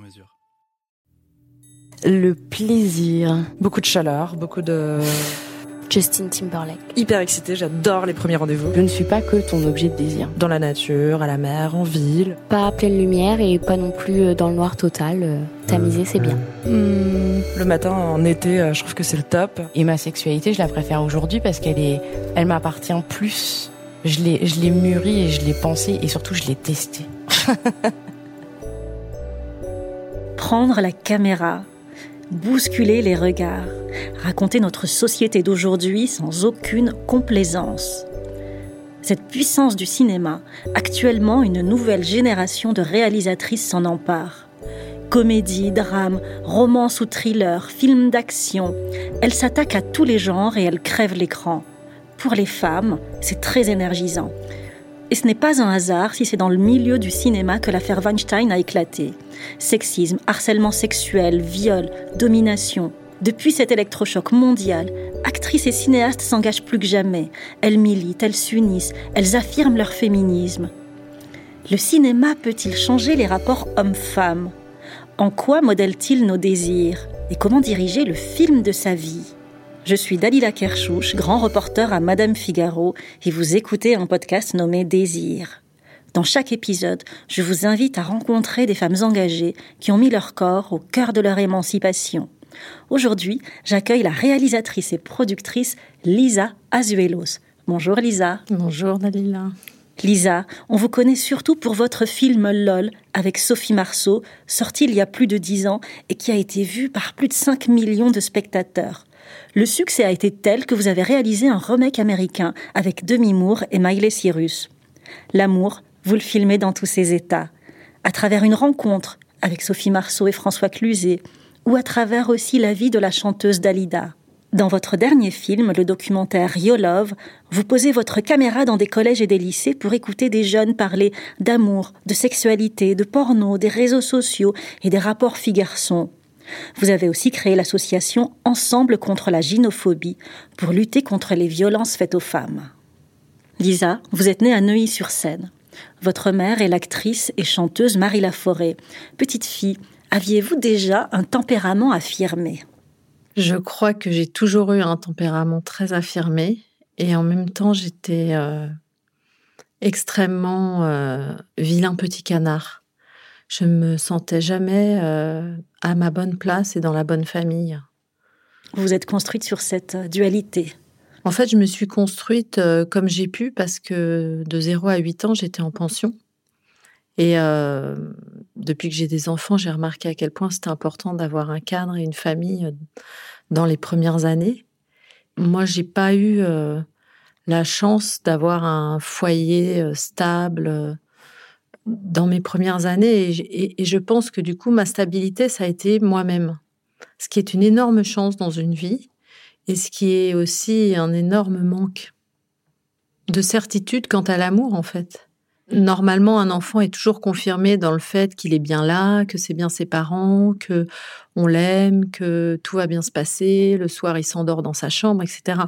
mesure. Le plaisir. Beaucoup de chaleur, beaucoup de... Justin Timberlake. Hyper excitée, j'adore les premiers rendez-vous. Je ne suis pas que ton objet de désir. Dans la nature, à la mer, en ville. Pas à pleine lumière et pas non plus euh, dans le noir total. Euh, Tamisé, c'est bien. Hmm, le matin, en été, euh, je trouve que c'est le top. Et ma sexualité, je la préfère aujourd'hui parce qu'elle est, elle m'appartient plus. Je l'ai, je l'ai mûrie et je l'ai pensée et surtout je l'ai testée. Prendre la caméra bousculer les regards, raconter notre société d'aujourd'hui sans aucune complaisance. Cette puissance du cinéma, actuellement une nouvelle génération de réalisatrices s'en empare. Comédie, drame, romance ou thriller, film d'action, elle s'attaque à tous les genres et elle crève l'écran. Pour les femmes, c'est très énergisant. Et ce n'est pas un hasard si c'est dans le milieu du cinéma que l'affaire Weinstein a éclaté. Sexisme, harcèlement sexuel, viol, domination. Depuis cet électrochoc mondial, actrices et cinéastes s'engagent plus que jamais. Elles militent, elles s'unissent, elles affirment leur féminisme. Le cinéma peut-il changer les rapports hommes-femmes? En quoi modèle-t-il nos désirs? Et comment diriger le film de sa vie? Je suis Dalila Kershouch, grand reporter à Madame Figaro, et vous écoutez un podcast nommé Désir. Dans chaque épisode, je vous invite à rencontrer des femmes engagées qui ont mis leur corps au cœur de leur émancipation. Aujourd'hui, j'accueille la réalisatrice et productrice Lisa Azuelos. Bonjour Lisa. Bonjour Dalila. Lisa, on vous connaît surtout pour votre film LOL avec Sophie Marceau, sorti il y a plus de dix ans et qui a été vu par plus de 5 millions de spectateurs. Le succès a été tel que vous avez réalisé un remake américain avec Demi Moore et Miley Cyrus. L'amour, vous le filmez dans tous ses états, à travers une rencontre avec Sophie Marceau et François Cluzet, ou à travers aussi la vie de la chanteuse Dalida. Dans votre dernier film, le documentaire Yo Love, vous posez votre caméra dans des collèges et des lycées pour écouter des jeunes parler d'amour, de sexualité, de porno, des réseaux sociaux et des rapports filles-garçons. Vous avez aussi créé l'association Ensemble contre la gynophobie pour lutter contre les violences faites aux femmes. Lisa, vous êtes née à Neuilly-sur-Seine. Votre mère est l'actrice et chanteuse Marie Laforêt. Petite fille, aviez-vous déjà un tempérament affirmé? Je crois que j'ai toujours eu un tempérament très affirmé et en même temps j'étais euh, extrêmement euh, vilain petit canard je me sentais jamais euh, à ma bonne place et dans la bonne famille. Vous êtes construite sur cette euh, dualité. En fait, je me suis construite euh, comme j'ai pu parce que de 0 à 8 ans, j'étais en pension. Et depuis que j'ai des enfants, j'ai remarqué à quel point c'était important d'avoir un cadre et une famille dans les premières années. Moi, j'ai pas eu la chance d'avoir un foyer stable dans mes premières années et, je pense que du coup ma stabilité ça a été moi-même ce qui est une énorme chance dans une vie et ce qui est aussi un énorme manque de certitude quant à l'amour en fait. Normalement, un enfant est toujours confirmé dans le fait qu'il est bien là, que c'est bien ses parents, que on l'aime, que tout va bien se passer. Le soir, il s'endort dans sa chambre, etc.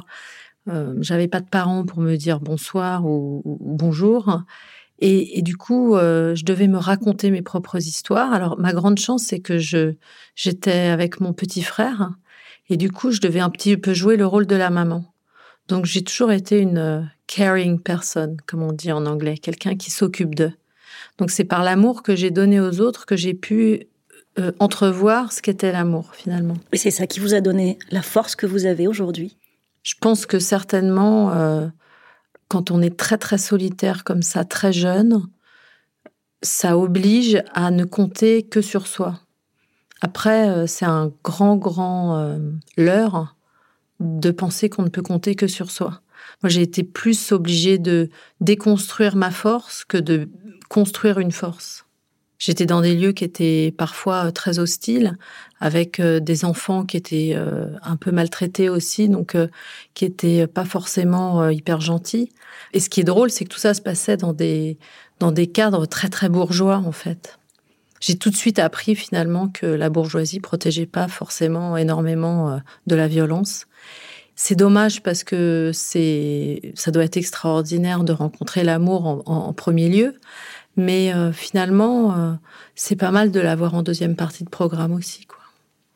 Euh, J'avais pas de parents pour me dire bonsoir ou bonjour. Et, du coup, euh, je devais me raconter mes propres histoires. Alors, ma grande chance, c'est que je j'étais avec mon petit frère, et du coup, je devais un petit peu jouer le rôle de la maman. Donc, j'ai toujours été une euh, caring person, comme on dit en anglais, quelqu'un qui s'occupe d'eux. Donc, c'est par l'amour que j'ai donné aux autres que j'ai pu euh, entrevoir ce qu'était l'amour, finalement. Et c'est ça qui vous a donné la force que vous avez aujourd'hui? Je pense que certainement, quand on est très très solitaire comme ça, très jeune, ça oblige à ne compter que sur soi. Après, euh, c'est un grand, grand euh, leurre de penser qu'on ne peut compter que sur soi. Moi, j'ai été plus obligée de déconstruire ma force que de construire une force. J'étais dans des lieux qui étaient parfois très hostiles, avec des enfants qui étaient un peu maltraités aussi, donc qui étaient pas forcément hyper gentils. Et ce qui est drôle, c'est que tout ça se passait dans des dans des cadres très très bourgeois en fait. J'ai tout de suite appris finalement que la bourgeoisie protégeait pas forcément énormément de la violence c'est dommage parce que c'est, ça doit être extraordinaire de rencontrer l'amour en, premier lieu. Mais euh, finalement, euh, c'est pas mal de l'avoir en deuxième partie de programme aussi. Quoi.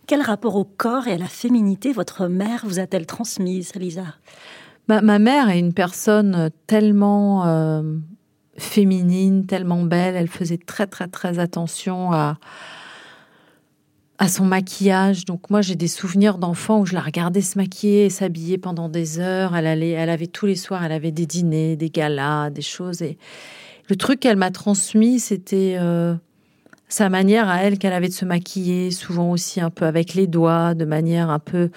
Quel rapport au corps et à la féminité votre mère vous a-t-elle transmise, Lisa? Bah, Ma mère est une personne tellement euh, féminine, tellement belle. Elle faisait très, très, très attention à, à son maquillage. Donc moi, j'ai des souvenirs d'enfant où je la regardais se maquiller et s'habiller pendant des heures. Elle allait, elle avait tous les soirs, elle avait des dîners, des galas, des choses. Et le truc qu'elle m'a transmis, c'était euh, sa manière à elle qu'elle avait de se maquiller, souvent aussi un peu avec les doigts, de manière un peu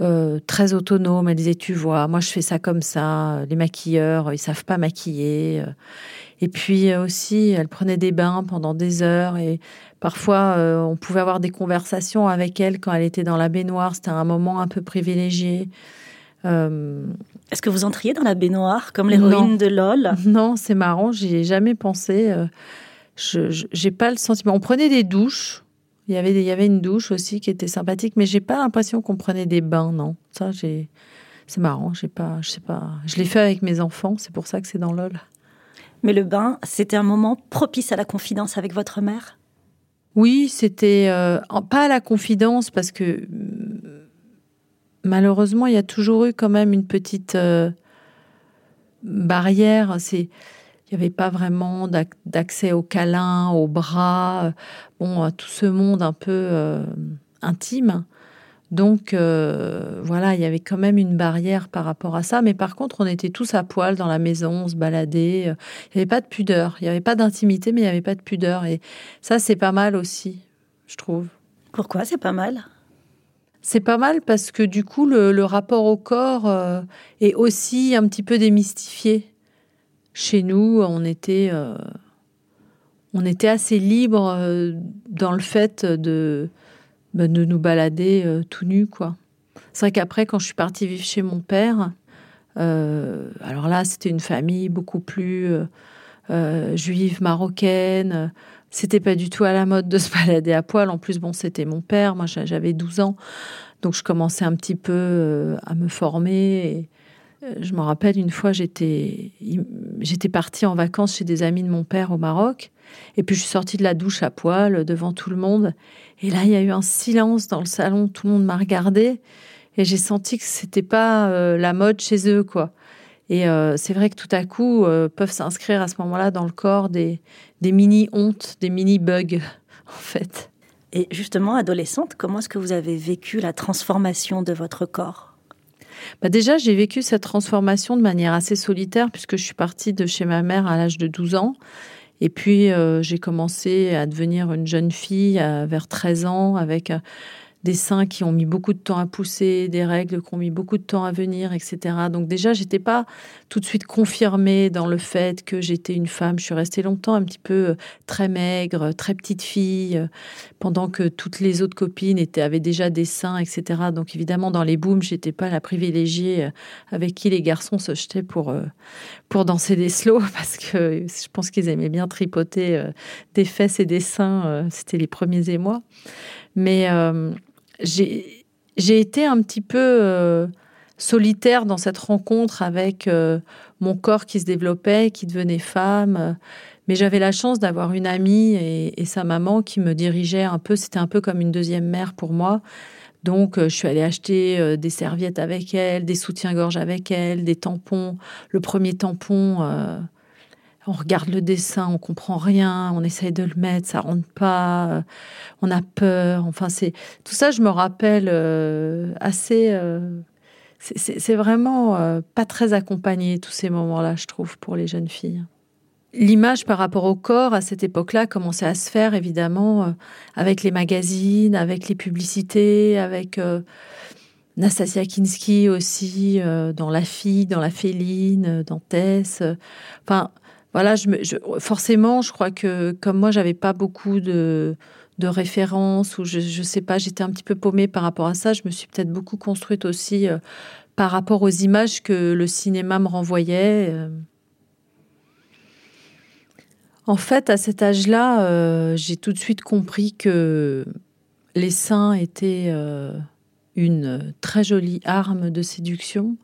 euh, très autonome. Elle disait, tu vois, moi je fais ça comme ça. Les maquilleurs, ils savent pas maquiller. Et puis aussi, elle prenait des bains pendant des heures et parfois euh, on pouvait avoir des conversations avec elle quand elle était dans la baignoire. C'était un moment un peu privilégié. Euh, Est-ce que vous entriez dans la baignoire comme l'héroïne de LOL? Non, c'est marrant, j'y ai jamais pensé. Euh, je j'ai pas le sentiment. On prenait des douches. Il y avait il y avait une douche aussi qui était sympathique, mais j'ai pas l'impression qu'on prenait des bains, non. Ça j'ai c'est marrant, j'ai pas je sais pas. Je l'ai fait avec mes enfants, c'est pour ça que c'est dans LOL. Mais le bain, c'était un moment propice à la confidence avec votre mère? Oui, c'était euh, pas à la confidence parce que malheureusement, il y a toujours eu quand même une petite euh, barrière. Il n'y avait pas vraiment d'accès au câlin, aux bras, bon, à tout ce monde un peu euh, intime. Donc euh, voilà, il y avait quand même une barrière par rapport à ça. Mais par contre, on était tous à poil dans la maison, on se baladait. Euh, il n'y avait pas de pudeur, il n'y avait pas d'intimité, mais il n'y avait pas de pudeur. Et ça, c'est pas mal aussi, je trouve. Pourquoi c'est pas mal? C'est pas mal parce que du coup, le, rapport au corps euh, est aussi un petit peu démystifié. Chez nous, on était, on était assez libre dans le fait de, bah, de nous balader euh, tout nus, quoi. C'est vrai qu'après, quand je suis partie vivre chez mon père, euh, alors là, c'était une famille beaucoup plus euh, juive, marocaine. C'était pas du tout à la mode de se balader à poil. En plus, bon, c'était mon père. Moi, j'avais 12 ans. Donc, je commençais un petit peu à me former. Et, je me rappelle une fois, j'étais, j'étais partie en vacances chez des amis de mon père au Maroc. Et puis je suis sortie de la douche à poil devant tout le monde. Et là, il y a eu un silence dans le salon. Tout le monde m'a regardé et j'ai senti que c'était pas euh, la mode chez eux, quoi. Et euh, c'est vrai que tout à coup euh, peuvent s'inscrire à ce moment-là dans le corps des, des mini hontes, des mini bugs, en fait. Et justement, adolescente, comment est-ce que vous avez vécu la transformation de votre corps? Bah déjà, j'ai vécu cette transformation de manière assez solitaire puisque je suis partie de chez ma mère à l'âge de 12 ans. Et puis, euh, j'ai commencé à devenir une jeune fille vers 13 ans avec des seins qui ont mis beaucoup de temps à pousser, des règles qui ont mis beaucoup de temps à venir, etc. Donc déjà, j'étais pas tout de suite confirmée dans le fait que j'étais une femme. Je suis restée longtemps un petit peu euh, très maigre, très petite fille, euh, pendant que toutes les autres copines avaient déjà des seins, etc. Donc évidemment, dans les booms, j'étais pas la privilégiée euh, avec qui les garçons se jetaient pour pour danser des slows, parce que je pense qu'ils aimaient bien tripoter des fesses et des seins. C'était les premiers émois. Mais j'ai été un petit peu euh, solitaire dans cette rencontre avec euh, mon corps qui se développait, qui devenait femme. Mais j'avais la chance d'avoir une amie et, sa maman qui me dirigeait un peu. C'était un peu comme une deuxième mère pour moi. Donc, euh, je suis allée acheter des serviettes avec elle, des soutiens-gorge avec elle, des tampons. Le premier tampon, on regarde le dessin, on comprend rien, on essaye de le mettre, ça rentre pas, euh, on a peur. Enfin, c'est tout ça. Je me rappelle euh, assez. Euh, c'est vraiment pas très accompagné tous ces moments-là, je trouve, pour les jeunes filles. L'image par rapport au corps à cette époque-là commençait à se faire évidemment avec les magazines, avec les publicités, avec Nastasia Kinski aussi dans La Fille, dans La Féline, dans Tess. Enfin, voilà, je, me, forcément, je crois que comme moi, j'avais pas beaucoup de, de références ou je, je sais pas, j'étais un petit peu paumée par rapport à ça. Je me suis peut-être beaucoup construite aussi euh, par rapport aux images que le cinéma me renvoyait. Euh. En fait, à cet âge-là, euh, j'ai tout de suite compris que les seins étaient une très jolie arme de séduction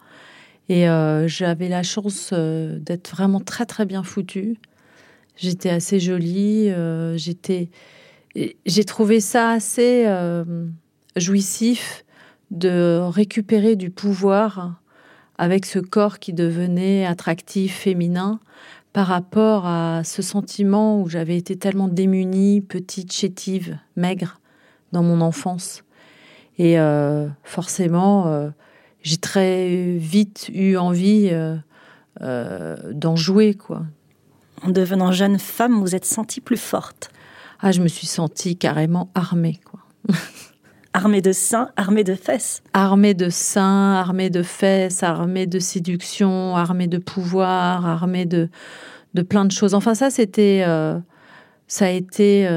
et euh, j'avais la chance euh, d'être vraiment très très bien foutue. J'étais assez jolie. Euh, j'étais, j'ai trouvé ça assez jouissif de récupérer du pouvoir avec ce corps qui devenait attractif, féminin, par rapport à ce sentiment où j'avais été tellement démunie, petite, chétive, maigre dans mon enfance. Et forcément, j'ai très vite eu envie euh, euh, d'en jouer, quoi. En devenant jeune femme, vous êtes sentie plus forte Ah, je me suis sentie carrément armée, quoi. armée de seins, armée de fesses Armée de seins, armée de fesses, armée de séduction, armée de pouvoir, armée de, de plein de choses. Enfin, ça, c'était... Euh, ça a été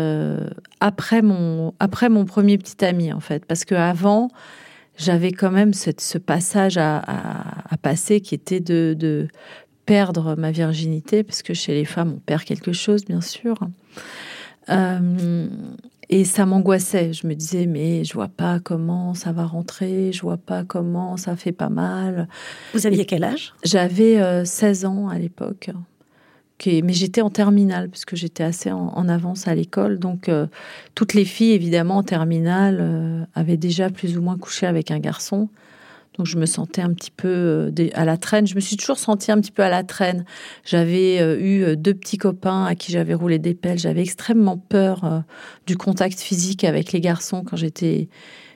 après mon après mon premier petit ami en fait parce que avant j'avais quand même ce passage à, passer qui était de, perdre ma virginité, parce que chez les femmes, on perd quelque chose, bien sûr. Euh, et ça m'angoissait. Je me disais, mais je vois pas comment ça va rentrer, je vois pas comment ça fait pas mal. Vous aviez quel âge? J'avais 16 euh, ans à l'époque mais j'étais en terminale parce que j'étais assez en, avance à l'école. Donc euh, toutes les filles, évidemment, en terminale, euh, avaient déjà plus ou moins couché avec un garçon. Donc je me sentais un petit peu euh, à la traîne. Je me suis toujours sentie un petit peu à la traîne. J'avais eu deux petits copains à qui j'avais roulé des pelles. J'avais extrêmement peur du contact physique avec les garçons quand j'étais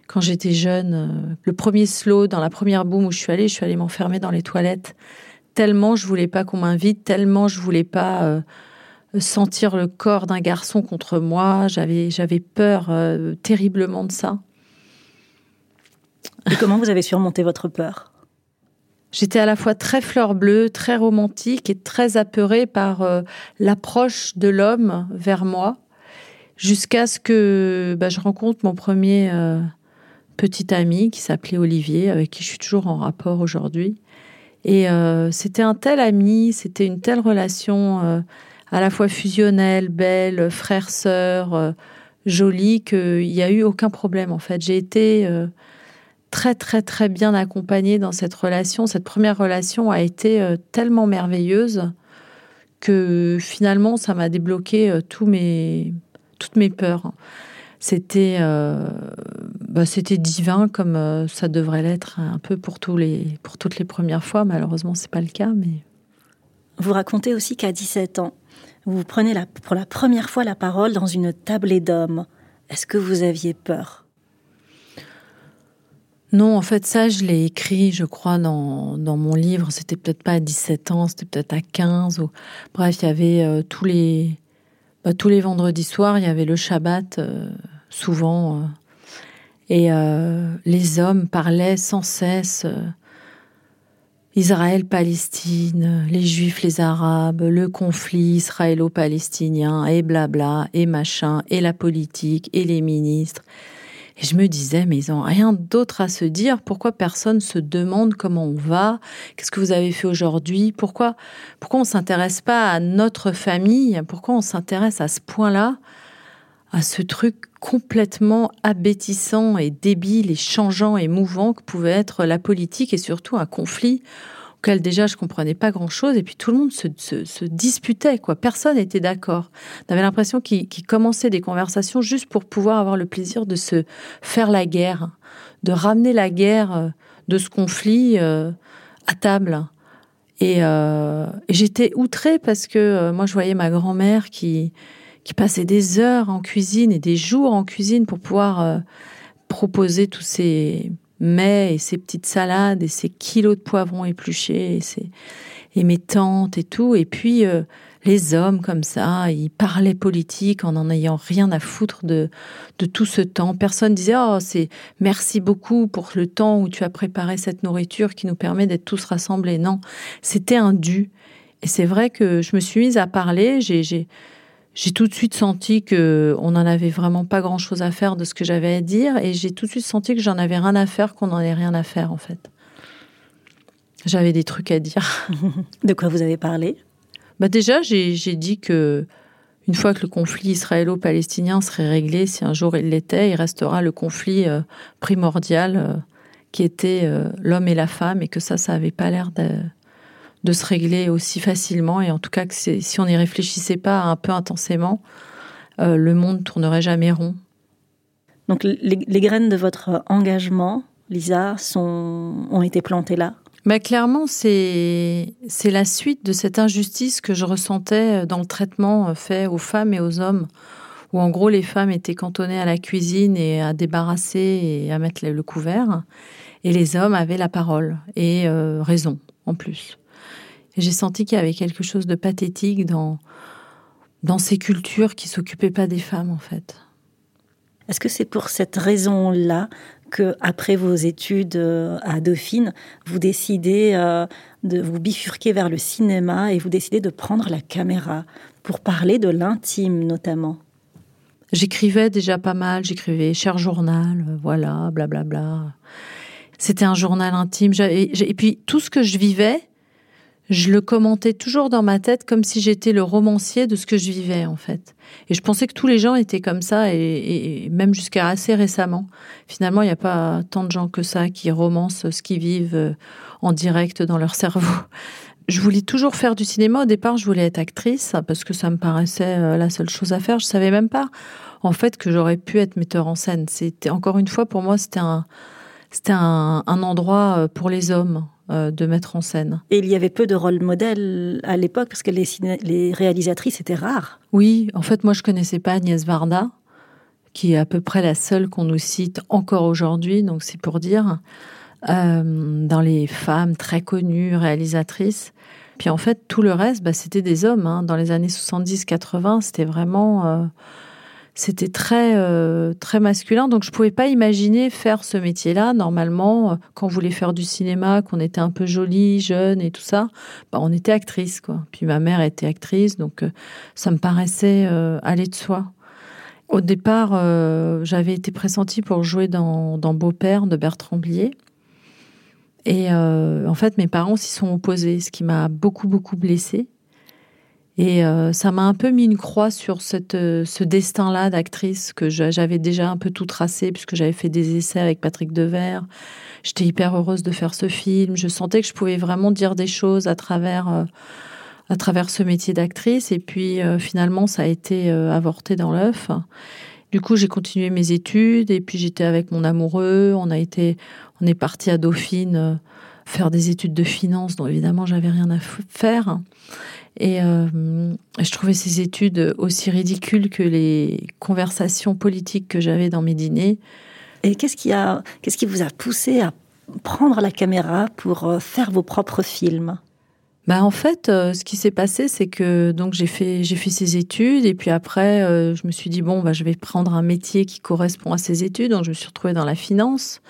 quand j'étais jeune. Le premier slow, dans la première boum où je suis allée, je suis allée m'enfermer dans les toilettes tellement je voulais pas qu'on m'invite, tellement je voulais pas euh, sentir le corps d'un garçon contre moi. J'avais j'avais peur euh, terriblement de ça. Et comment vous avez surmonté votre peur? J'étais à la fois très fleur bleue, très romantique et très apeurée par euh, l'approche de l'homme vers moi, jusqu'à ce que bah, je rencontre mon premier petit ami qui s'appelait Olivier, avec qui je suis toujours en rapport aujourd'hui. Et euh, c'était un tel ami, c'était une telle relation euh, à la fois fusionnelle, belle, frère-sœur, euh, jolie, qu'il n'y a eu aucun problème en fait. J'ai été très très très bien accompagnée dans cette relation. Cette première relation a été tellement merveilleuse que finalement ça m'a débloqué tous mes, toutes mes peurs c'était bah, c'était divin comme euh, ça devrait l'être un peu pour tous les pour toutes les premières fois malheureusement c'est pas le cas mais vous racontez aussi qu'à 17 ans vous prenez la, pour la première fois la parole dans une tablée d'hommes est-ce que vous aviez peur? Non, en fait, ça, je l'ai écrit, je crois, dans, dans mon livre. C'était peut-être pas à 17 ans, c'était peut-être à 15. Ou... Bref, il y avait euh, tous les, bah, tous les vendredis soirs, il y avait le Shabbat, euh, souvent. Euh, et euh, les hommes parlaient sans cesse Israël, Palestine, les Juifs, les Arabes, le conflit israélo-palestinien, et blabla, et machin, et la politique, et les ministres. Et je me disais, mais ils n'ont rien d'autre à se dire. Pourquoi personne se demande comment on va? Qu'est-ce que vous avez fait aujourd'hui? Pourquoi, pourquoi on s'intéresse pas à notre famille? Pourquoi on s'intéresse à ce point-là? À ce truc complètement abétissant et débile et changeant et mouvant que pouvait être la politique et surtout un conflit auquel déjà je comprenais pas grand chose et puis tout le monde se, disputait quoi. Personne n'était d'accord. On avait l'impression qu'ils commençaient des conversations juste pour pouvoir avoir le plaisir de se faire la guerre de ramener la guerre euh, de ce conflit euh, à table. Et, euh, et j'étais outrée parce que moi je voyais ma grand-mère qui qui passait des heures en cuisine et des jours en cuisine pour pouvoir proposer tous ces mets et ces petites salades et ces kilos de poivrons épluchés et, ces, et mes tantes et tout. Et puis euh, les hommes comme ça, ils parlaient politique en n'en ayant rien à foutre de, de tout ce temps. Personne disait oh c'est merci beaucoup pour le temps où tu as préparé cette nourriture qui nous permet d'être tous rassemblés. Non, c'était un dû. Et c'est vrai que je me suis mise à parler. J'ai, j'ai, tout de suite senti que on n'en avait vraiment pas grand chose à faire de ce que j'avais à dire. Et j'ai tout de suite senti que j'en avais rien à faire, qu'on n'en avait rien à faire, en fait. J'avais des trucs à dire. de quoi vous avez parlé? Bah Déjà, j'ai, j'ai dit que une fois que le conflit israélo-palestinien serait réglé, si un jour il l'était, il restera le conflit euh, primordial euh, qui était euh, l'homme et la femme, et que ça, ça n'avait pas l'air de, de, se régler aussi facilement. Et en tout cas, que si on n'y réfléchissait pas un peu intensément, le monde tournerait jamais rond. Donc les, les, graines de votre engagement, Lisa, sont, ont été plantées là? Mais clairement, c'est c'est la suite de cette injustice que je ressentais dans le traitement fait aux femmes et aux hommes, où en gros les femmes étaient cantonnées à la cuisine et à débarrasser et à mettre le couvert, et les hommes avaient la parole et euh, raison en plus. J'ai senti qu'il y avait quelque chose de pathétique dans dans ces cultures qui s'occupaient pas des femmes en fait. Est-ce que c'est pour cette raison-là que après vos études euh, à Dauphine, vous décidez euh, de vous bifurquer vers le cinéma et vous décidez de prendre la caméra pour parler de l'intime notamment? J'écrivais déjà pas mal, j'écrivais cher journal, euh, voilà, blablabla. Bla bla. C'était un journal intime. Et puis tout ce que je vivais, je le commentais toujours dans ma tête comme si j'étais le romancier de ce que je vivais en fait. Et je pensais que tous les gens étaient comme ça et, même jusqu'à assez récemment. Finalement, il n'y a pas tant de gens que ça qui romancent ce qu'ils vivent euh, en direct dans leur cerveau. Je voulais toujours faire du cinéma. Au départ, je voulais être actrice parce que ça me paraissait euh, la seule chose à faire. Je savais même pas en fait que j'aurais pu être metteur en scène. C'était encore une fois pour moi, c'était un c'était un, endroit euh, pour les hommes de mettre en scène. Et il y avait peu de rôles modèles à l'époque parce que les, les réalisatrices étaient rares. Oui, en fait, moi, je connaissais pas Agnès Varda, qui est à peu près la seule qu'on nous cite encore aujourd'hui, donc c'est pour dire, euh, dans les femmes très connues réalisatrices. Puis en fait, tout le reste, bah, c'était des hommes. Hein. Dans les années 70-80, c'était vraiment euh, c'était très euh, très masculin. Donc je pouvais pas imaginer faire ce métier-là normalement euh, quand on voulait faire du cinéma qu'on était un peu jolie jeune et tout ça. Bah, on était actrice quoi. Puis ma mère était actrice donc euh, ça me paraissait aller de soi. Au départ j'avais été pressentie pour jouer dans, dans Beau-père de Bertrand Blier. Et en fait mes parents s'y sont opposés ce qui m'a beaucoup beaucoup blessée et euh, ça m'a un peu mis une croix sur cette, euh, ce destin-là d'actrice que j'avais déjà un peu tout tracé puisque j'avais fait des essais avec Patrick Devers. J'étais hyper heureuse de faire ce film. Je sentais que je pouvais vraiment dire des choses à travers, euh, à travers ce métier d'actrice. Et puis finalement, ça a été avorté dans l'œuf. Du coup, j'ai continué mes études et puis j'étais avec mon amoureux. On a été, on est parti à Dauphine faire des études de finance dont évidemment j'avais rien à faire. Et euh, je trouvais ces études aussi ridicules que les conversations politiques que j'avais dans mes dîners. Et qu'est-ce qui, a, qu'est-ce qui vous a poussé à prendre la caméra pour euh, faire vos propres films? Bah en fait, euh, ce qui s'est passé, c'est que donc j'ai fait j'ai fait ces études et puis après je me suis dit bon bah je vais prendre un métier qui correspond à ces études. Donc je me suis retrouvée dans la finance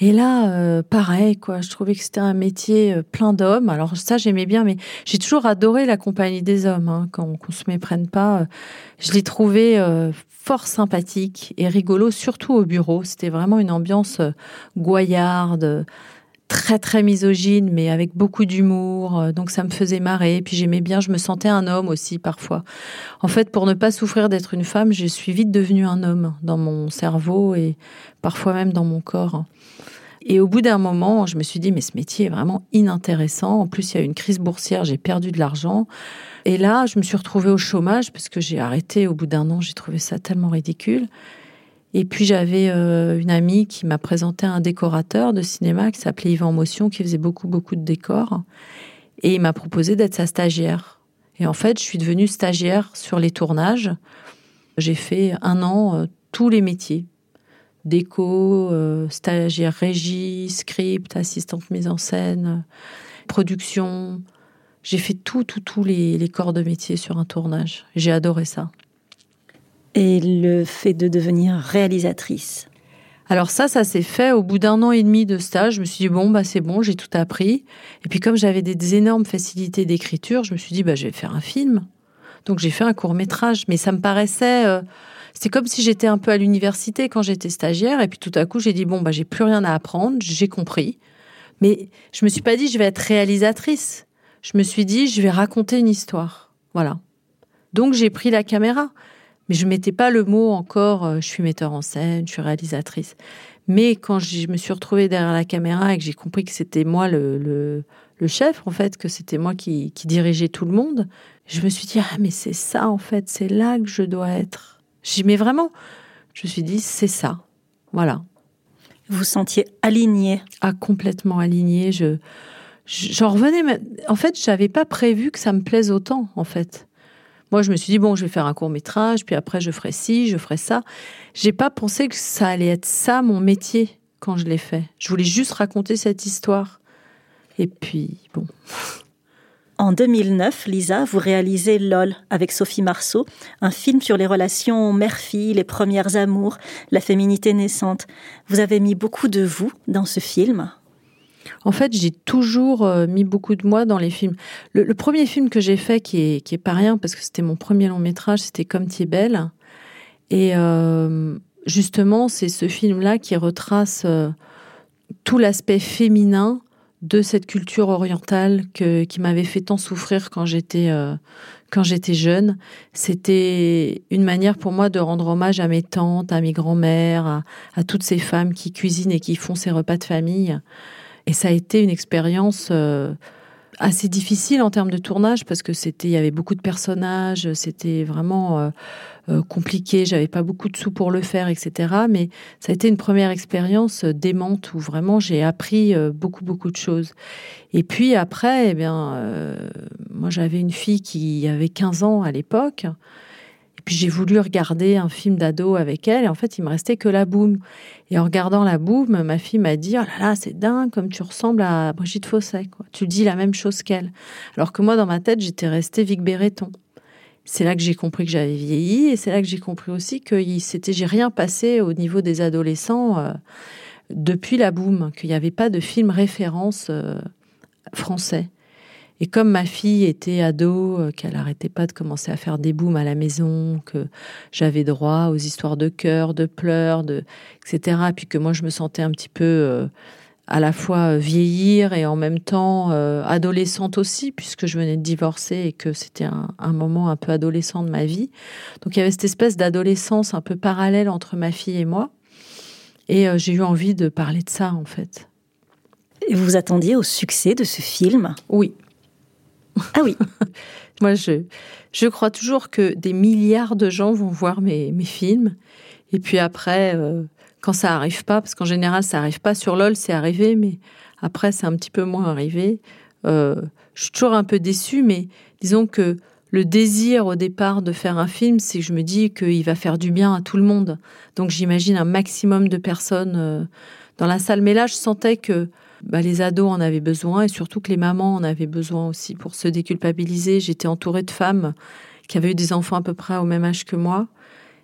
et là, euh, pareil, quoi. Je trouvais que c'était un métier euh, plein d'hommes. Alors ça, j'aimais bien, mais j'ai toujours adoré la compagnie des hommes. Hein, quand qu'on se méprenne pas, euh, je l'ai trouvé fort sympathique et rigolo, surtout au bureau. C'était vraiment une ambiance goyarde, très très misogyne, mais avec beaucoup d'humour. Donc ça me faisait marrer. Puis j'aimais bien. Je me sentais un homme aussi parfois. En fait, pour ne pas souffrir d'être une femme, je suis vite devenue un homme dans mon cerveau et parfois même dans mon corps. Et au bout d'un moment, je me suis dit, mais ce métier est vraiment inintéressant. En plus, il y a une crise boursière, j'ai perdu de l'argent. Et là, je me suis retrouvée au chômage parce que j'ai arrêté au bout d'un an. J'ai trouvé ça tellement ridicule. Et puis j'avais euh, une amie qui m'a présenté un décorateur de cinéma qui s'appelait Yvan Motion, qui faisait beaucoup beaucoup de décors, et il m'a proposé d'être sa stagiaire. Et en fait, je suis devenue stagiaire sur les tournages. J'ai fait un an euh, tous les métiers, déco, euh, stagiaire régie, script, assistante mise en scène, production. J'ai fait tout, tout, tous les, les corps de métier sur un tournage. J'ai adoré ça. Et le fait de devenir réalisatrice Alors ça, ça s'est fait au bout d'un an et demi de stage. Je me suis dit, bon, bah, c'est bon, j'ai tout appris. Et puis comme j'avais des, énormes facilités d'écriture, je me suis dit, bah, je vais faire un film. Donc j'ai fait un court métrage. Mais ça me paraissait... Euh, c'est comme si j'étais un peu à l'université quand j'étais stagiaire. Et puis tout à coup, j'ai dit, bon, bah, j'ai plus rien à apprendre, j'ai compris. Mais je me suis pas dit, je vais être réalisatrice. Je me suis dit, je vais raconter une histoire. Voilà. Donc j'ai pris la caméra. Mais je mettais pas le mot encore, euh, je suis metteur en scène, je suis réalisatrice. Mais quand je me suis retrouvée derrière la caméra et que j'ai compris que c'était moi le, le, chef, en fait, que c'était moi qui, qui dirigeais tout le monde, je me suis dit, ah, mais c'est ça, en fait, c'est là que je dois être. J'y mets vraiment, je me suis dit, c'est ça. Voilà. Vous vous sentiez aligné Ah, complètement aligné. Je, j'en revenais. En fait, j'avais pas prévu que ça me plaise autant, en fait. Moi, je me suis dit, bon, je vais faire un court métrage, puis après, je ferai ci, je ferai ça. J'ai pas pensé que ça allait être ça, mon métier, quand je l'ai fait. Je voulais juste raconter cette histoire. Et puis, bon. En 2009, Lisa, vous réalisez LOL avec Sophie Marceau, un film sur les relations mère-fille, les premières amours, la féminité naissante. Vous avez mis beaucoup de vous dans ce film. En fait, j'ai toujours euh, mis beaucoup de moi dans les films. Le, premier film que j'ai fait, qui est, pas rien, parce que c'était mon premier long métrage, c'était Comme tu es belle. Et euh, justement, c'est ce film-là qui retrace euh, tout l'aspect féminin de cette culture orientale qui m'avait fait tant souffrir quand j'étais quand j'étais jeune. C'était une manière pour moi de rendre hommage à mes tantes, à mes grands-mères, à, à toutes ces femmes qui cuisinent et qui font ces repas de famille. Et ça a été une expérience euh, assez difficile en termes de tournage parce que c'était, il y avait beaucoup de personnages, c'était vraiment euh, euh, compliqué. J'avais pas beaucoup de sous pour le faire, etc. Mais ça a été une première expérience démente où vraiment j'ai appris beaucoup beaucoup de choses. Et puis après, eh bien, moi j'avais une fille qui avait 15 ans à l'époque. Puis j'ai voulu regarder un film d'ado avec elle et en fait il me restait que la boum. Et en regardant la boum, ma fille m'a dit oh là là c'est dingue comme tu ressembles à Brigitte Fosset. Tu dis la même chose qu'elle. Alors que moi dans ma tête j'étais restée Vic Béreton. C'est là que j'ai compris que j'avais vieilli et c'est là que j'ai compris aussi que c'était j'ai rien passé au niveau des adolescents euh, depuis la boum, qu'il n'y avait pas de film référence euh, français. Et comme ma fille était ado, euh, qu'elle arrêtait pas de commencer à faire des booms à la maison, que j'avais droit aux histoires de cœur, de pleurs, de etc. Puis que moi je me sentais un petit peu euh, à la fois euh, vieillir et en même temps adolescente aussi, puisque je venais de divorcer et que c'était un, un, moment un peu adolescent de ma vie. Donc il y avait cette espèce d'adolescence un peu parallèle entre ma fille et moi. Et j'ai eu envie de parler de ça en fait. Et vous attendiez au succès de ce film? Oui, ah oui. Moi, je, je crois toujours que des milliards de gens vont voir mes, mes films. Et puis après, euh, quand ça arrive pas, parce qu'en général, ça arrive pas sur LOL, c'est arrivé, mais après, c'est un petit peu moins arrivé. Euh, je suis toujours un peu déçue, mais disons que le désir au départ de faire un film, c'est que je me dis qu'il va faire du bien à tout le monde. Donc j'imagine un maximum de personnes euh, dans la salle. Mais là, je sentais que bah, les ados en avaient besoin et surtout que les mamans en avaient besoin aussi pour se déculpabiliser. J'étais entourée de femmes qui avaient eu des enfants à peu près au même âge que moi.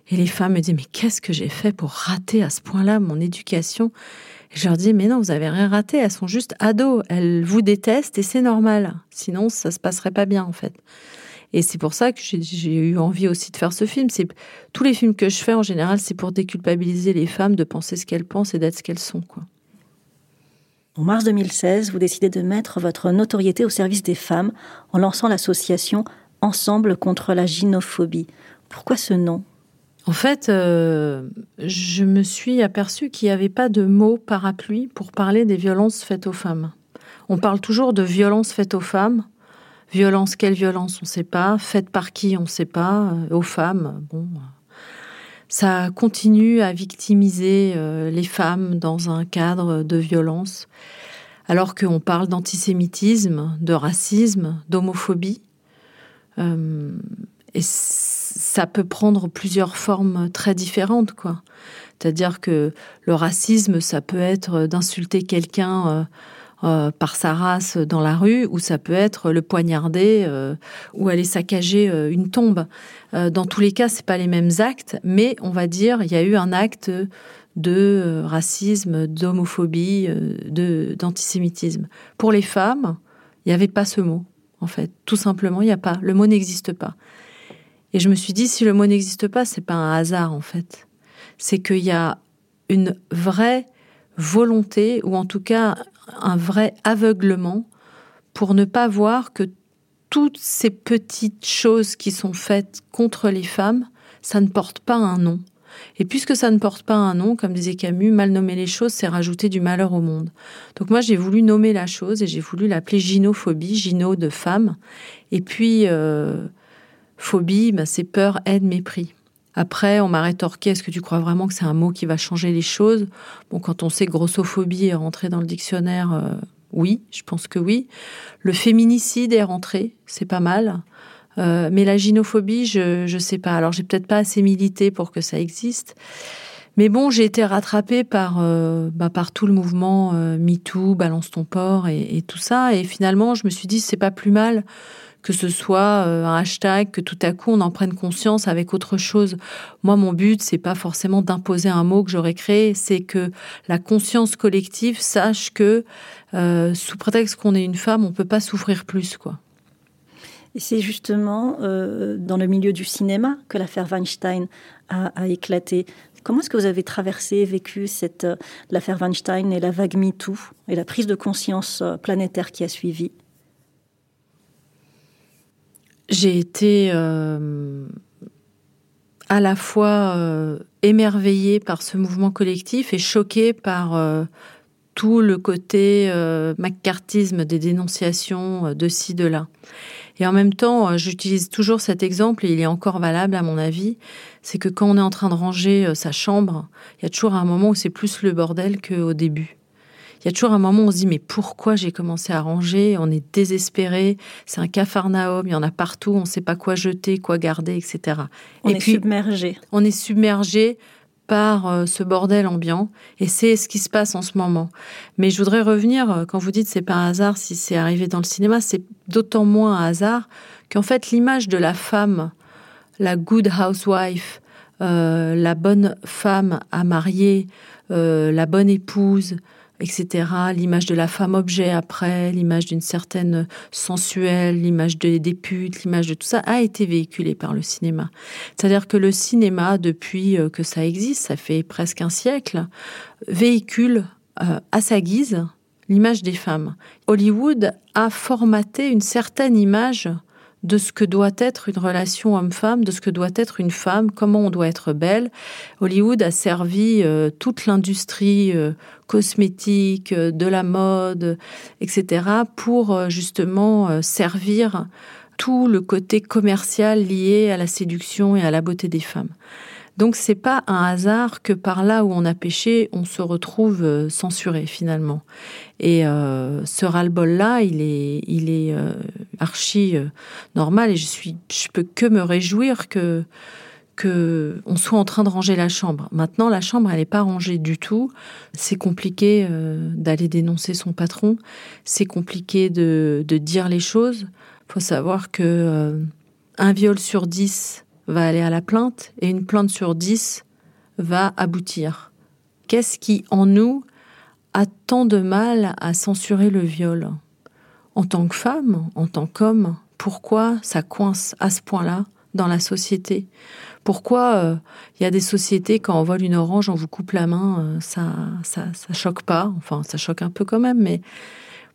Et les femmes me disaient, mais qu'est-ce que j'ai fait pour rater à ce point-là mon éducation? Et Je leur dis, mais non, vous avez rien raté, elles sont juste ados, elles vous détestent et c'est normal. Sinon, ça se passerait pas bien en fait. Et c'est pour ça que j'ai eu envie aussi de faire ce film. C'est tous les films que je fais en général, c'est pour déculpabiliser les femmes de penser ce qu'elles pensent et d'être ce qu'elles sont, quoi. En mars 2016, vous décidez de mettre votre notoriété au service des femmes en lançant l'association Ensemble contre la gynophobie. Pourquoi ce nom? En fait, euh, je me suis aperçue qu'il n'y avait pas de mot parapluie pour parler des violences faites aux femmes. On parle toujours de violences faites aux femmes. Violence, quelle violence, on ne sait pas. Faites par qui, on ne sait pas. Euh, aux femmes, bon, ça continue à victimiser euh, les femmes dans un cadre de violence, alors qu'on parle d'antisémitisme, de racisme, d'homophobie. Euh, et ça peut prendre plusieurs formes très différentes, quoi. C'est-à-dire que le racisme, ça peut être d'insulter quelqu'un euh, euh, par sa race dans la rue, ou ça peut être le poignarder euh, ou aller saccager euh, une tombe. dans tous les cas, c'est pas les mêmes actes, mais on va dire il y a eu un acte de racisme, d'homophobie, de d'antisémitisme. Pour les femmes, il n'y avait pas ce mot. En fait, tout simplement, il n'y a pas. Le mot n'existe pas. Et je me suis dit, si le mot n'existe pas, c'est pas un hasard en fait. C'est qu'il y a une vraie volonté, ou en tout cas un vrai aveuglement, pour ne pas voir que toutes ces petites choses qui sont faites contre les femmes, ça ne porte pas un nom. Et puisque ça ne porte pas un nom, comme disait Camus, mal nommer les choses, c'est rajouter du malheur au monde. Donc moi, j'ai voulu nommer la chose et j'ai voulu l'appeler gynophobie, gyno de femme. Et puis, euh, phobie, ben, c'est peur, haine, mépris. Après, on m'a rétorqué, est-ce que tu crois vraiment que c'est un mot qui va changer les choses? Bon, quand on sait que grossophobie est rentré dans le dictionnaire, euh, oui, je pense que oui. Le féminicide est rentré, c'est pas mal. Euh, mais la gynophobie, je ne sais pas. Alors, j'ai peut-être pas assez milité pour que ça existe. Mais bon, j'ai été rattrapée par, euh, bah, tout le mouvement MeToo, Balance ton port et, et, tout ça. Et finalement, je me suis dit, c'est pas plus mal que ce soit euh, un hashtag, que tout à coup on en prenne conscience avec autre chose. Moi, mon but, c'est pas forcément d'imposer un mot que j'aurais créé, c'est que la conscience collective sache que euh, sous prétexte qu'on est une femme, on peut pas souffrir plus, quoi. Et c'est justement euh, dans le milieu du cinéma que l'affaire Weinstein a, éclaté. Comment est-ce que vous avez traversé, vécu cette l'affaire Weinstein et la vague MeToo et la prise de conscience planétaire qui a suivi? J'ai été euh, à la fois euh, émerveillée par ce mouvement collectif et choquée par euh, tout le côté macartisme des dénonciations de ci, de là. Et en même temps, j'utilise toujours cet exemple, et il est encore valable à mon avis, c'est que quand on est en train de ranger sa chambre, il y a toujours un moment où c'est plus le bordel qu'au début il y a toujours un moment où on se dit mais pourquoi j'ai commencé à ranger? On est désespéré, c'est un cafarnaum, il y en a partout, on ne sait pas quoi jeter, quoi garder, etc. On et est submergé. On est submergé par euh, ce bordel ambiant et c'est ce qui se passe en ce moment. Mais je voudrais revenir euh, quand vous dites c'est pas un hasard si c'est arrivé dans le cinéma, c'est d'autant moins un hasard qu'en fait l'image de la femme, la good housewife, euh, la bonne femme à marier, la bonne épouse, etc. L'image de la femme objet après, l'image d'une certaine sensuelle, l'image des putes, l'image de tout ça a été véhiculée par le cinéma. C'est-à-dire que le cinéma, depuis euh, que ça existe, ça fait presque un siècle, véhicule euh, à sa guise l'image des femmes. Hollywood a formaté une certaine image de ce que doit être une relation homme-femme, de ce que doit être une femme, comment on doit être belle. Hollywood a servi euh, toute l'industrie euh, cosmétique, euh, de la mode, etc., pour justement servir tout le côté commercial lié à la séduction et à la beauté des femmes. Donc c'est pas un hasard que par là où on a péché, on se retrouve euh, censuré finalement. Et euh, ce ras-le-bol-là, il est, il est euh, archi normal et je suis, je peux que me réjouir que que on soit en train de ranger la chambre. Maintenant, la chambre, elle n'est pas rangée du tout. C'est compliqué d'aller dénoncer son patron. C'est compliqué de, de, dire les choses. Faut savoir que un viol sur dix va aller à la plainte et une plainte sur dix va aboutir. Qu'est-ce qui, en nous, a tant de mal à censurer le viol? En tant que femme, en tant qu'homme, pourquoi ça coince à ce point-là dans la société? Pourquoi il euh, y a des sociétés, quand on vole une orange, on vous coupe la main, euh, ça, ça, ça choque pas, enfin ça choque un peu quand même, mais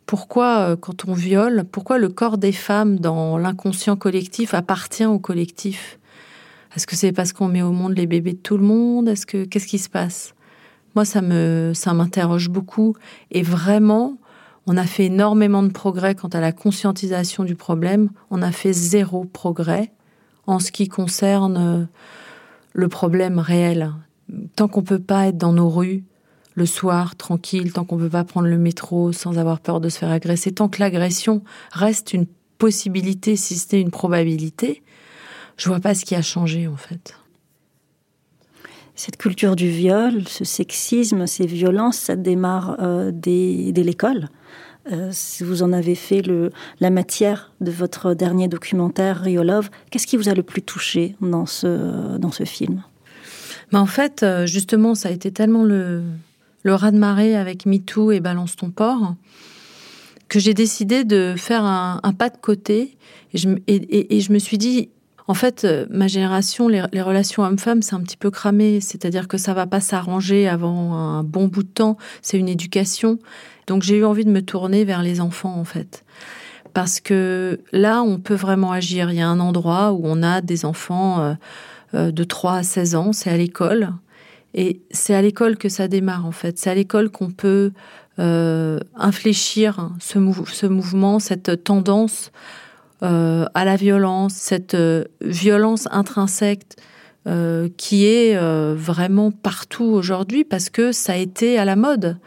pourquoi, euh, quand on viole, pourquoi le corps des femmes dans l'inconscient collectif appartient au collectif? Est-ce que c'est parce qu'on met au monde les bébés de tout le monde? Est-ce que qu'est-ce qui se passe? Moi, ça me ça m'interroge beaucoup et vraiment, on a fait énormément de progrès quant à la conscientisation du problème. On a fait zéro progrès en ce qui concerne euh, le problème réel. Tant qu'on peut pas être dans nos rues le soir tranquille, tant qu'on peut pas prendre le métro sans avoir peur de se faire agresser, tant que l'agression reste une possibilité, si ce n'est une probabilité, je vois pas ce qui a changé en fait. Cette culture du viol, ce sexisme, ces violences, ça démarre euh, dès, l'école. euh, si vous en avez fait le, la matière de votre dernier documentaire Rio Love, qu'est-ce qui vous a le plus touché dans ce, dans ce film? Bah, En fait, euh, justement, ça a été tellement le, le raz-de-marée avec MeToo et Balance ton port que j'ai décidé de faire un, un, pas de côté et je, et, et, et je me suis dit, en fait, euh, ma génération, les, relations hommes-femmes, c'est un petit peu cramé. C'est-à-dire que ça va pas s'arranger avant un bon bout de temps. C'est une éducation. Donc j'ai eu envie de me tourner vers les enfants, en fait. Parce que là, on peut vraiment agir. Il y a un endroit où on a des enfants euh, euh, de 3 à 16 ans, c'est à l'école. Et c'est à l'école que ça démarre, en fait. C'est à l'école qu'on peut euh, infléchir ce mouvement, cette tendance euh, à la violence, cette euh, violence intrinsèque euh, qui est vraiment partout aujourd'hui parce que ça a été à la mode.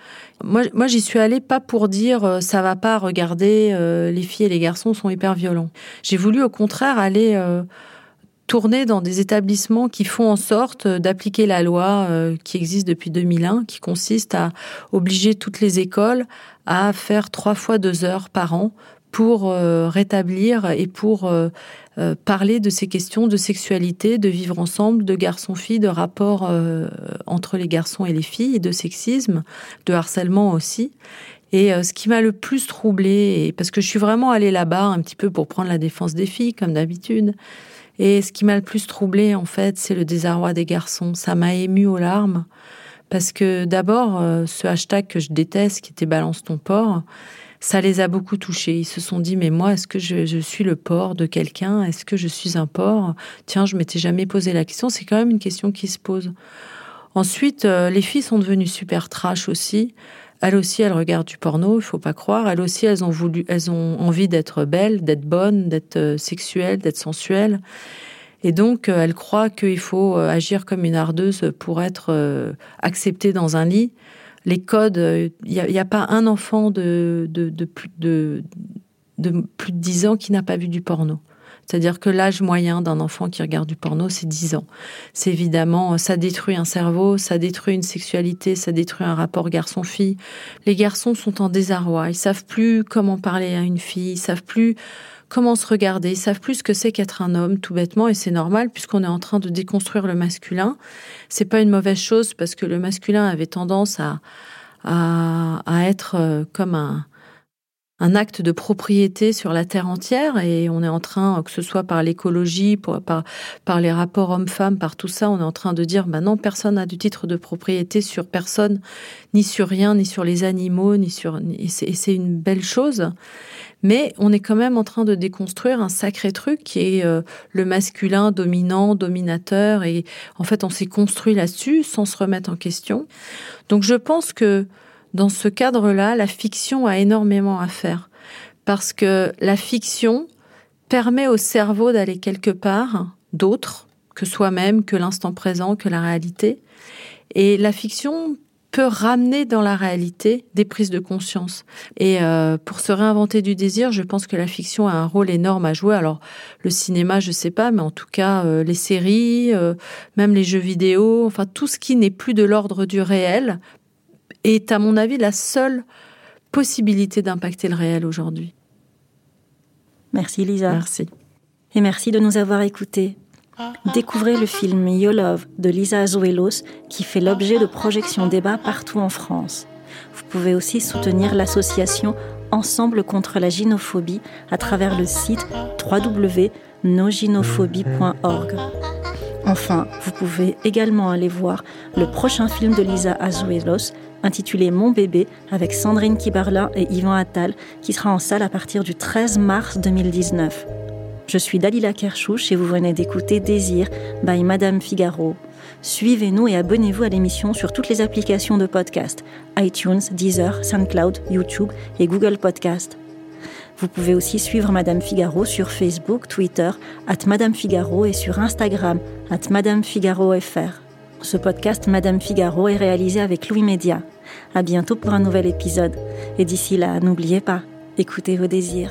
Moi, moi j'y suis allée pas pour dire ça va pas, regarder les filles et les garçons sont hyper violents. J'ai voulu au contraire aller tourner dans des établissements qui font en sorte d'appliquer la loi qui existe depuis 2001, qui consiste à obliger toutes les écoles à faire trois fois deux heures par an pour euh, rétablir et pour euh, euh, parler de ces questions de sexualité, de vivre ensemble, de garçons-filles, de rapport entre les garçons et les filles, de sexisme, de harcèlement aussi. Et ce qui m'a le plus troublé, parce que je suis vraiment allée là-bas un petit peu pour prendre la défense des filles, comme d'habitude, et ce qui m'a le plus troublé, en fait, c'est le désarroi des garçons. Ça m'a ému aux larmes, parce que d'abord, ce hashtag que je déteste, qui était Balance ton porc, ça les a beaucoup touchés. Ils se sont dit, mais moi, est-ce que je, suis le porc de quelqu'un? Est-ce que je suis un porc Tiens, je m'étais jamais posé la question. C'est quand même une question qui se pose. Ensuite, euh, les filles sont devenues super trash aussi. Elles aussi, elles regardent du porno, il faut pas croire. Elles aussi, elles ont voulu, elles ont envie d'être belles, d'être bonnes, d'être euh, sexuelles, d'être sensuelles. Et donc, euh, elles croient qu'il faut agir comme une ardeuse pour être acceptée dans un lit les codes, il n'y a, pas un enfant de, plus, de, de 10 ans qui n'a pas vu du porno. C'est-à-dire que l'âge moyen d'un enfant qui regarde du porno, c'est 10 ans. C'est évidemment, ça détruit un cerveau, ça détruit une sexualité, ça détruit un rapport garçon-fille. Les garçons sont en désarroi, ils savent plus comment parler à une fille, ils savent plus comment se regarder, ils savent plus ce que c'est qu'être un homme, tout bêtement, et c'est normal puisqu'on est en train de déconstruire le masculin. C'est pas une mauvaise chose parce que le masculin avait tendance à, à, être euh, comme un, un acte de propriété sur la terre entière et on est en train, que ce soit par l'écologie, par, par les rapports hommes-femmes, par tout ça, on est en train de dire, bah non, personne n'a du titre de propriété sur personne, ni sur rien, ni sur les animaux, ni sur, et c'est une belle chose. Mais on est quand même en train de déconstruire un sacré truc qui est euh, le masculin dominant, dominateur, et en fait on s'est construit là-dessus sans se remettre en question. Donc je pense que dans ce cadre-là, la fiction a énormément à faire. Parce que la fiction permet au cerveau d'aller quelque part d'autre que soi-même, que l'instant présent, que la réalité. Et la fiction peut ramener dans la réalité des prises de conscience. Et euh, pour se réinventer du désir, je pense que la fiction a un rôle énorme à jouer. Alors le cinéma, je sais pas, mais en tout cas euh, les séries, euh, même les jeux vidéo, enfin tout ce qui n'est plus de l'ordre du réel est à mon avis la seule possibilité d'impacter le réel aujourd'hui. Merci Lisa. Merci. Et merci de nous avoir écoutés. Découvrez le film Yo Love de Lisa Azuelos qui fait l'objet de projections débat partout en France. Vous pouvez aussi soutenir l'association Ensemble contre la gynophobie à travers le site www.noginophobie.org. Enfin, vous pouvez également aller voir le prochain film de Lisa Azuelos intitulé Mon bébé avec Sandrine Kibarla et Yvan Attal qui sera en salle à partir du 13 mars 2019. Je suis Dalila Kershouch et vous venez d'écouter Désir by Madame Figaro. Suivez-nous et abonnez-vous à l'émission sur toutes les applications de podcast iTunes, Deezer, SoundCloud, YouTube et Google Podcast. Vous pouvez aussi suivre Madame Figaro sur Facebook, Twitter, at Madame Figaro et sur Instagram, at Madame Figaro FR. Ce podcast Madame Figaro est réalisé avec Louis Média. À bientôt pour un nouvel épisode. Et d'ici là, n'oubliez pas, écoutez vos désirs.